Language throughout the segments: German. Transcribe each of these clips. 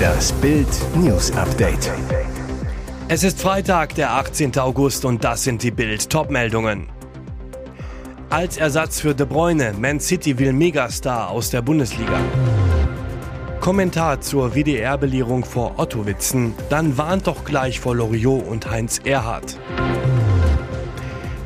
Das Bild News Update. Es ist Freitag, der 18. August und das sind die Bild Topmeldungen. Als Ersatz für De Bruyne, Man City will Megastar aus der Bundesliga. Kommentar zur WDR-Belehrung vor Ottowitzen. Dann warnt doch gleich vor Loriot und Heinz Erhardt.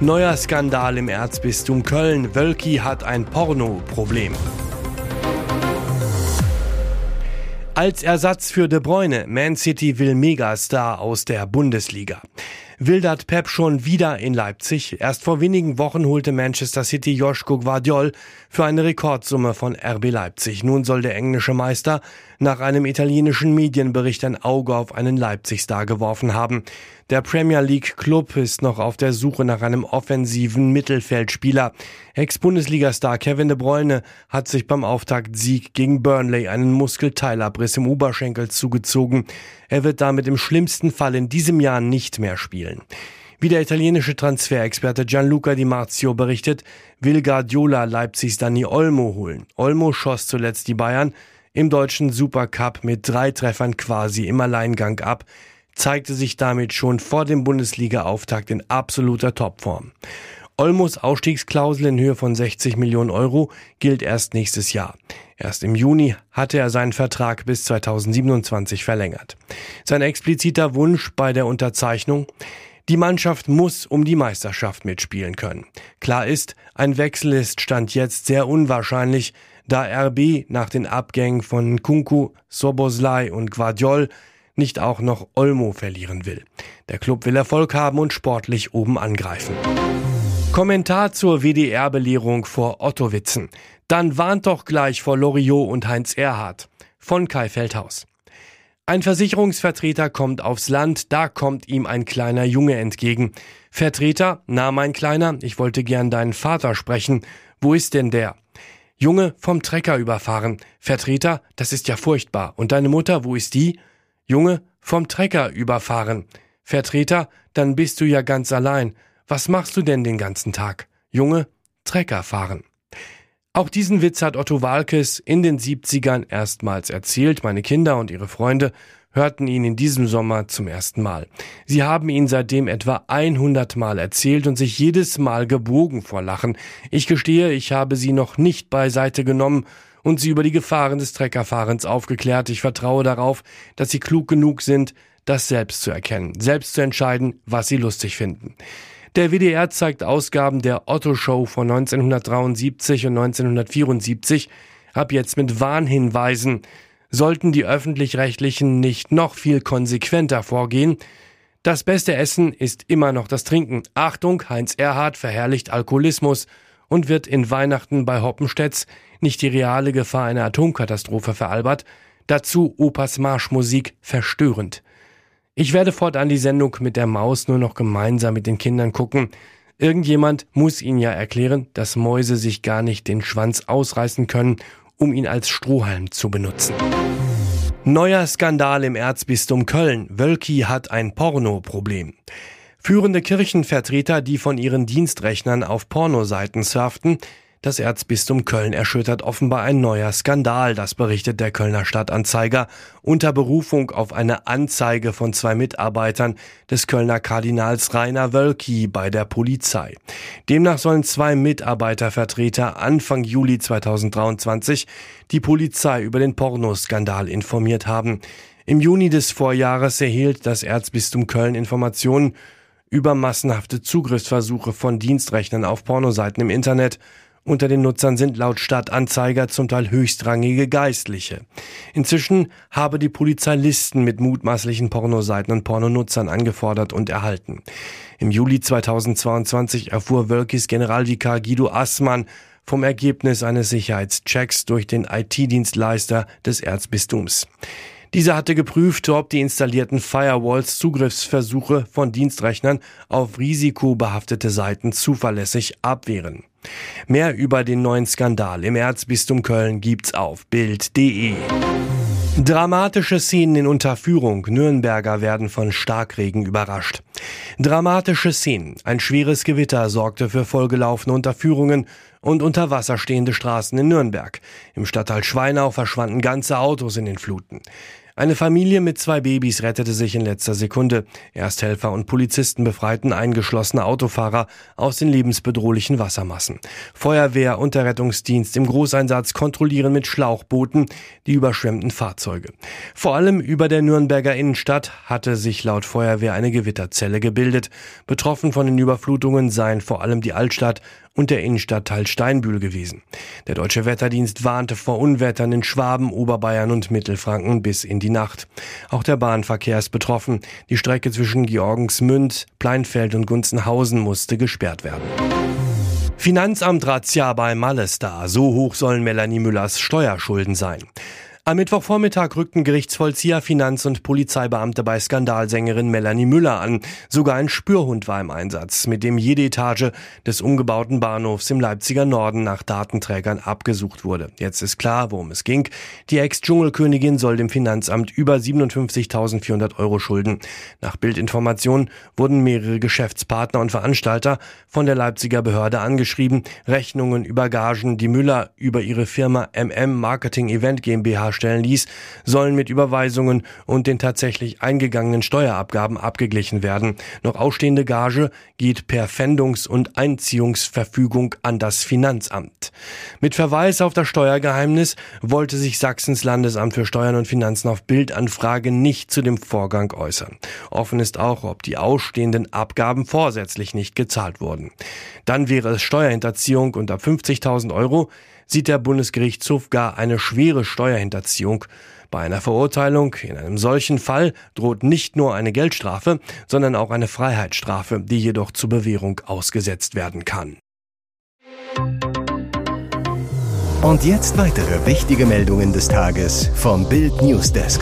Neuer Skandal im Erzbistum Köln. Wölki hat ein Porno-Problem. Als Ersatz für De Bruyne, Man City will Megastar aus der Bundesliga wildert Pep schon wieder in Leipzig. Erst vor wenigen Wochen holte Manchester City Joschko Guardiol für eine Rekordsumme von RB Leipzig. Nun soll der englische Meister nach einem italienischen Medienbericht ein Auge auf einen Leipzig-Star geworfen haben. Der Premier League Club ist noch auf der Suche nach einem offensiven Mittelfeldspieler. Ex-Bundesliga-Star Kevin de Bruyne hat sich beim Auftaktsieg gegen Burnley einen Muskelteilabriss im Oberschenkel zugezogen. Er wird damit im schlimmsten Fall in diesem Jahr nicht mehr spielen. Wie der italienische Transferexperte Gianluca Di Marzio berichtet, will Guardiola Leipzigs Dani Olmo holen. Olmo schoss zuletzt die Bayern im deutschen Supercup mit drei Treffern quasi im Alleingang ab, zeigte sich damit schon vor dem Bundesliga-Auftakt in absoluter Topform. Olmos Ausstiegsklausel in Höhe von 60 Millionen Euro gilt erst nächstes Jahr. Erst im Juni hatte er seinen Vertrag bis 2027 verlängert. Sein expliziter Wunsch bei der Unterzeichnung die Mannschaft muss um die Meisterschaft mitspielen können. Klar ist, ein Wechsel ist Stand jetzt sehr unwahrscheinlich, da RB nach den Abgängen von Kunku, Soboslai und Guardiol nicht auch noch Olmo verlieren will. Der Club will Erfolg haben und sportlich oben angreifen. Kommentar zur WDR-Belehrung vor Ottowitzen. Dann warnt doch gleich vor Loriot und Heinz Erhardt. Von Kai Feldhaus. Ein Versicherungsvertreter kommt aufs Land, da kommt ihm ein kleiner Junge entgegen. Vertreter, na mein Kleiner, ich wollte gern deinen Vater sprechen. Wo ist denn der? Junge vom Trecker überfahren. Vertreter, das ist ja furchtbar. Und deine Mutter, wo ist die? Junge vom Trecker überfahren. Vertreter, dann bist du ja ganz allein. Was machst du denn den ganzen Tag? Junge, Trecker fahren. Auch diesen Witz hat Otto Walkes in den 70ern erstmals erzählt. Meine Kinder und ihre Freunde hörten ihn in diesem Sommer zum ersten Mal. Sie haben ihn seitdem etwa 100 Mal erzählt und sich jedes Mal gebogen vor Lachen. Ich gestehe, ich habe sie noch nicht beiseite genommen und sie über die Gefahren des Treckerfahrens aufgeklärt. Ich vertraue darauf, dass sie klug genug sind, das selbst zu erkennen, selbst zu entscheiden, was sie lustig finden. Der WDR zeigt Ausgaben der Otto Show von 1973 und 1974 ab jetzt mit Warnhinweisen sollten die öffentlich-rechtlichen nicht noch viel konsequenter vorgehen. Das beste Essen ist immer noch das Trinken. Achtung, Heinz Erhard verherrlicht Alkoholismus und wird in Weihnachten bei Hoppenstedts nicht die reale Gefahr einer Atomkatastrophe veralbert, dazu Opas Marschmusik verstörend. Ich werde fortan die Sendung mit der Maus nur noch gemeinsam mit den Kindern gucken. Irgendjemand muss ihnen ja erklären, dass Mäuse sich gar nicht den Schwanz ausreißen können um ihn als Strohhalm zu benutzen. Neuer Skandal im Erzbistum Köln. Wölki hat ein Porno-Problem. Führende Kirchenvertreter, die von ihren Dienstrechnern auf Pornoseiten surften, das Erzbistum Köln erschüttert offenbar ein neuer Skandal, das berichtet der Kölner Stadtanzeiger unter Berufung auf eine Anzeige von zwei Mitarbeitern des Kölner Kardinals Rainer Wölki bei der Polizei. Demnach sollen zwei Mitarbeitervertreter Anfang Juli 2023 die Polizei über den Pornoskandal informiert haben. Im Juni des Vorjahres erhielt das Erzbistum Köln Informationen über massenhafte Zugriffsversuche von Dienstrechnern auf Pornoseiten im Internet unter den Nutzern sind laut Stadtanzeiger zum Teil höchstrangige Geistliche. Inzwischen habe die Polizei Listen mit mutmaßlichen Pornoseiten und Pornonutzern angefordert und erhalten. Im Juli 2022 erfuhr Wölkis Generalvikar Guido Assmann vom Ergebnis eines Sicherheitschecks durch den IT-Dienstleister des Erzbistums. Dieser hatte geprüft, ob die installierten Firewalls Zugriffsversuche von Dienstrechnern auf risikobehaftete Seiten zuverlässig abwehren. Mehr über den neuen Skandal im Erzbistum Köln gibt's auf Bild.de. Dramatische Szenen in Unterführung. Nürnberger werden von Starkregen überrascht. Dramatische Szenen. Ein schweres Gewitter sorgte für vollgelaufene Unterführungen und unter Wasser stehende Straßen in Nürnberg. Im Stadtteil Schweinau verschwanden ganze Autos in den Fluten. Eine Familie mit zwei Babys rettete sich in letzter Sekunde. Ersthelfer und Polizisten befreiten eingeschlossene Autofahrer aus den lebensbedrohlichen Wassermassen. Feuerwehr und der Rettungsdienst im Großeinsatz kontrollieren mit Schlauchbooten die überschwemmten Fahrzeuge. Vor allem über der Nürnberger Innenstadt hatte sich laut Feuerwehr eine Gewitterzelle gebildet. Betroffen von den Überflutungen seien vor allem die Altstadt und der Innenstadtteil Steinbühl gewesen. Der Deutsche Wetterdienst warnte vor Unwettern in Schwaben, Oberbayern und Mittelfranken bis in die Nacht. Auch der Bahnverkehr ist betroffen. Die Strecke zwischen Georgensmünd, Pleinfeld und Gunzenhausen musste gesperrt werden. Finanzamt Razzia bei Malestar. So hoch sollen Melanie Müllers Steuerschulden sein. Am Mittwochvormittag rückten Gerichtsvollzieher, Finanz- und Polizeibeamte bei Skandalsängerin Melanie Müller an. Sogar ein Spürhund war im Einsatz, mit dem jede Etage des umgebauten Bahnhofs im Leipziger Norden nach Datenträgern abgesucht wurde. Jetzt ist klar, worum es ging. Die Ex-Dschungelkönigin soll dem Finanzamt über 57.400 Euro schulden. Nach Bildinformation wurden mehrere Geschäftspartner und Veranstalter von der Leipziger Behörde angeschrieben. Rechnungen über Gagen, die Müller über ihre Firma MM Marketing Event GmbH stellen ließ, sollen mit Überweisungen und den tatsächlich eingegangenen Steuerabgaben abgeglichen werden. Noch ausstehende Gage geht per Pfändungs- und Einziehungsverfügung an das Finanzamt. Mit Verweis auf das Steuergeheimnis wollte sich Sachsens Landesamt für Steuern und Finanzen auf Bildanfrage nicht zu dem Vorgang äußern. Offen ist auch, ob die ausstehenden Abgaben vorsätzlich nicht gezahlt wurden. Dann wäre es Steuerhinterziehung ab 50.000 Euro sieht der Bundesgerichtshof gar eine schwere Steuerhinterziehung. Bei einer Verurteilung in einem solchen Fall droht nicht nur eine Geldstrafe, sondern auch eine Freiheitsstrafe, die jedoch zur Bewährung ausgesetzt werden kann. Und jetzt weitere wichtige Meldungen des Tages vom Bild Newsdesk.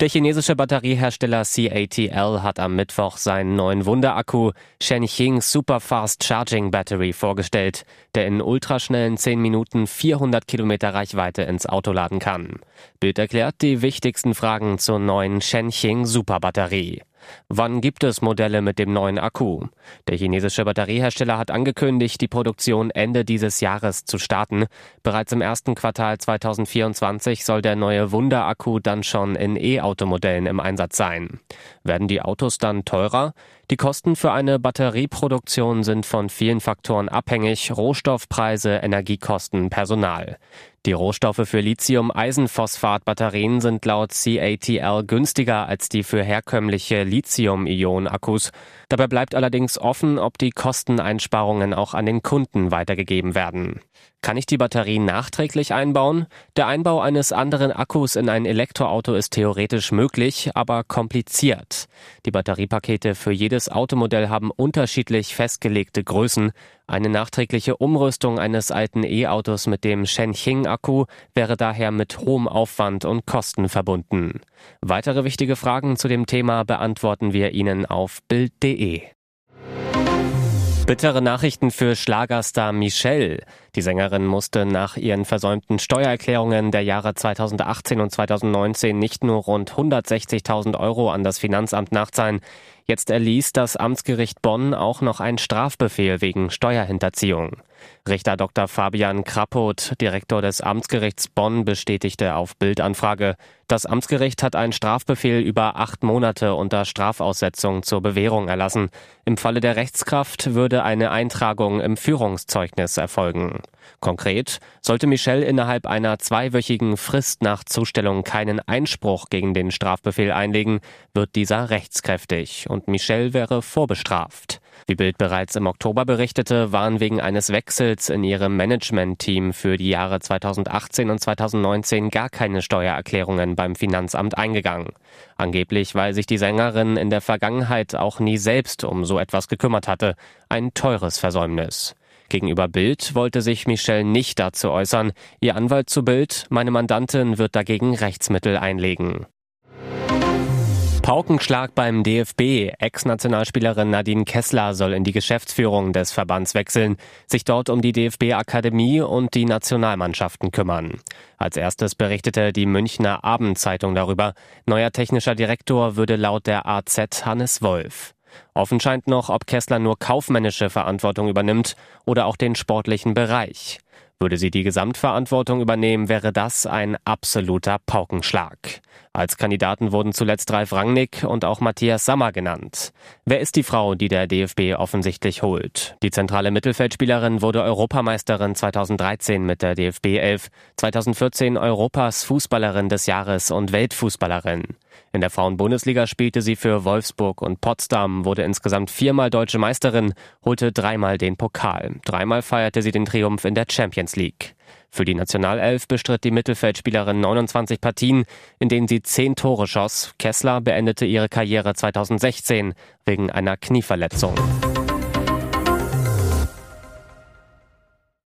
Der chinesische Batteriehersteller CATL hat am Mittwoch seinen neuen Wunderakku Shenxing Superfast Charging Battery vorgestellt, der in ultraschnellen 10 Minuten 400 Kilometer Reichweite ins Auto laden kann. Bild erklärt die wichtigsten Fragen zur neuen Shenxing Superbatterie. Wann gibt es Modelle mit dem neuen Akku? Der chinesische Batteriehersteller hat angekündigt, die Produktion Ende dieses Jahres zu starten. Bereits im ersten Quartal 2024 soll der neue Wunderakku dann schon in E-Automodellen im Einsatz sein. Werden die Autos dann teurer? Die Kosten für eine Batterieproduktion sind von vielen Faktoren abhängig, Rohstoffpreise, Energiekosten, Personal. Die Rohstoffe für Lithium-Eisenphosphat-Batterien sind laut CATL günstiger als die für herkömmliche Lithium-Ionen-Akkus. Dabei bleibt allerdings offen, ob die Kosteneinsparungen auch an den Kunden weitergegeben werden. Kann ich die Batterie nachträglich einbauen? Der Einbau eines anderen Akkus in ein Elektroauto ist theoretisch möglich, aber kompliziert. Die Batteriepakete für jedes Automodell haben unterschiedlich festgelegte Größen. Eine nachträgliche Umrüstung eines alten E-Autos mit dem Shenxing-Akku wäre daher mit hohem Aufwand und Kosten verbunden. Weitere wichtige Fragen zu dem Thema beantworten wir Ihnen auf Bild.de. Bittere Nachrichten für Schlagerstar Michelle. Die Sängerin musste nach ihren versäumten Steuererklärungen der Jahre 2018 und 2019 nicht nur rund 160.000 Euro an das Finanzamt nachzahlen. Jetzt erließ das Amtsgericht Bonn auch noch einen Strafbefehl wegen Steuerhinterziehung. Richter Dr. Fabian Krappot, Direktor des Amtsgerichts Bonn, bestätigte auf Bildanfrage, das Amtsgericht hat einen Strafbefehl über acht Monate unter Strafaussetzung zur Bewährung erlassen. Im Falle der Rechtskraft würde eine Eintragung im Führungszeugnis erfolgen. Konkret sollte Michel innerhalb einer zweiwöchigen Frist nach Zustellung keinen Einspruch gegen den Strafbefehl einlegen, wird dieser rechtskräftig und Michel wäre vorbestraft. Wie Bild bereits im Oktober berichtete, waren wegen eines Wechsels in ihrem Management-Team für die Jahre 2018 und 2019 gar keine Steuererklärungen beim Finanzamt eingegangen. Angeblich, weil sich die Sängerin in der Vergangenheit auch nie selbst um so etwas gekümmert hatte. Ein teures Versäumnis. Gegenüber Bild wollte sich Michelle nicht dazu äußern. Ihr Anwalt zu Bild, meine Mandantin wird dagegen Rechtsmittel einlegen. Paukenschlag beim DFB. Ex-Nationalspielerin Nadine Kessler soll in die Geschäftsführung des Verbands wechseln, sich dort um die DFB-Akademie und die Nationalmannschaften kümmern. Als erstes berichtete die Münchner Abendzeitung darüber. Neuer technischer Direktor würde laut der AZ Hannes Wolf. Offen scheint noch, ob Kessler nur kaufmännische Verantwortung übernimmt oder auch den sportlichen Bereich. Würde sie die Gesamtverantwortung übernehmen, wäre das ein absoluter Paukenschlag. Als Kandidaten wurden zuletzt Ralf Rangnick und auch Matthias Sammer genannt. Wer ist die Frau, die der DFB offensichtlich holt? Die zentrale Mittelfeldspielerin wurde Europameisterin 2013 mit der DFB 11, 2014 Europas Fußballerin des Jahres und Weltfußballerin. In der Frauenbundesliga spielte sie für Wolfsburg und Potsdam, wurde insgesamt viermal deutsche Meisterin, holte dreimal den Pokal. Dreimal feierte sie den Triumph in der Champions League. Für die Nationalelf bestritt die Mittelfeldspielerin 29 Partien, in denen sie zehn Tore schoss. Kessler beendete ihre Karriere 2016 wegen einer Knieverletzung.